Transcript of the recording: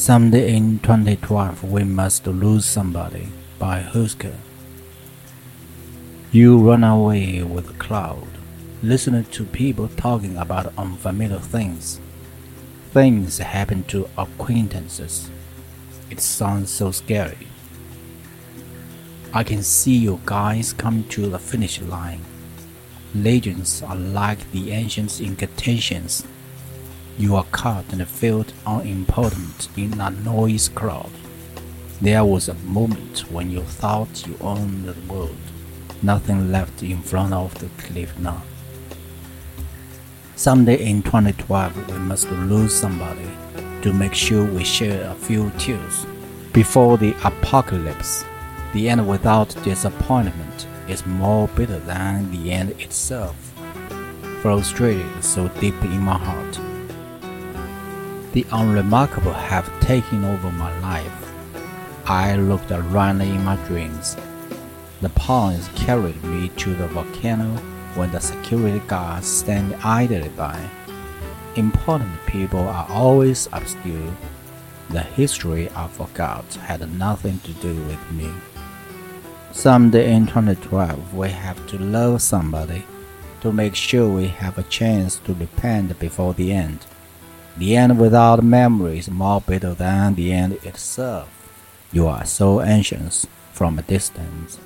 Someday in 2012, we must lose somebody by Husker. You run away with a cloud, listening to people talking about unfamiliar things. Things happen to acquaintances. It sounds so scary. I can see you guys come to the finish line. Legends are like the ancient incantations you are caught and felt unimportant in a noise crowd. There was a moment when you thought you owned the world. Nothing left in front of the cliff now. Someday in 2012, we must lose somebody to make sure we shed a few tears. Before the apocalypse, the end without disappointment is more bitter than the end itself. Frustrated so deep in my heart the unremarkable have taken over my life. I looked around in my dreams. The pawns carried me to the volcano when the security guards stand idly by. Important people are always obscure. The history I forgot had nothing to do with me. Someday in 2012, we have to love somebody to make sure we have a chance to repent before the end. The end without memory is more bitter than the end itself. You are so anxious from a distance.